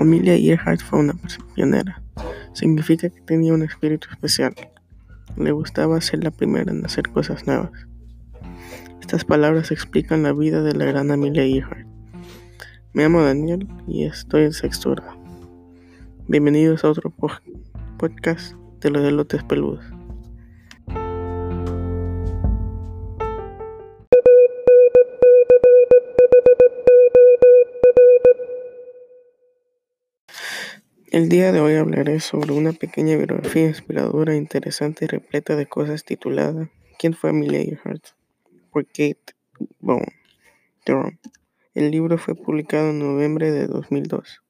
Amelia Earhart fue una pionera. Significa que tenía un espíritu especial. Le gustaba ser la primera en hacer cosas nuevas. Estas palabras explican la vida de la gran Amelia Earhart. Me llamo Daniel y estoy en sexto grado. Bienvenidos a otro podcast de los elotes peludos. El día de hoy hablaré sobre una pequeña biografía inspiradora, interesante y repleta de cosas titulada ¿Quién fue Amelia Earhart? por Kate Bone El libro fue publicado en noviembre de 2002.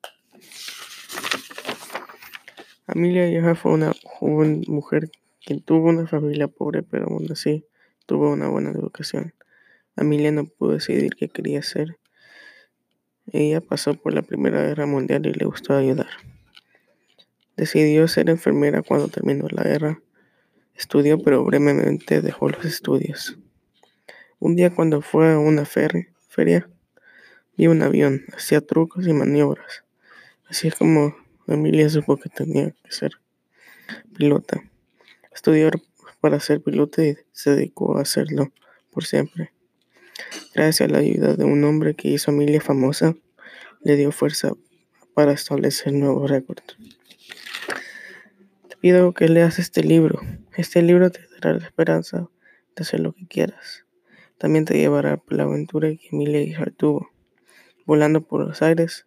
Amelia Earhart fue una joven mujer que tuvo una familia pobre, pero aún así tuvo una buena educación. Amelia no pudo decidir qué quería ser. Ella pasó por la Primera Guerra Mundial y le gustó ayudar. Decidió ser enfermera cuando terminó la guerra. Estudió, pero brevemente dejó los estudios. Un día cuando fue a una feria, vio un avión, hacía trucos y maniobras. Así es como Emilia supo que tenía que ser pilota. Estudió para ser pilota y se dedicó a hacerlo por siempre. Gracias a la ayuda de un hombre que hizo a Emilia famosa, le dio fuerza para establecer nuevos récords pido que leas este libro. Este libro te dará la esperanza de hacer lo que quieras. También te llevará por la aventura que Emilia Earhart tuvo, volando por los aires,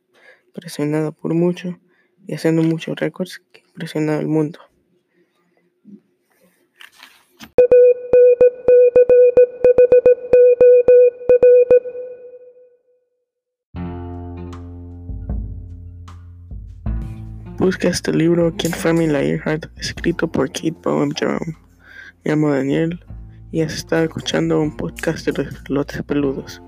presionada por mucho y haciendo muchos récords que impresionaron al mundo. Busca este libro, fue Amelia Earhart, escrito por Kate Bowen Jerome. Me llamo Daniel y has estado escuchando un podcast de los lotes peludos.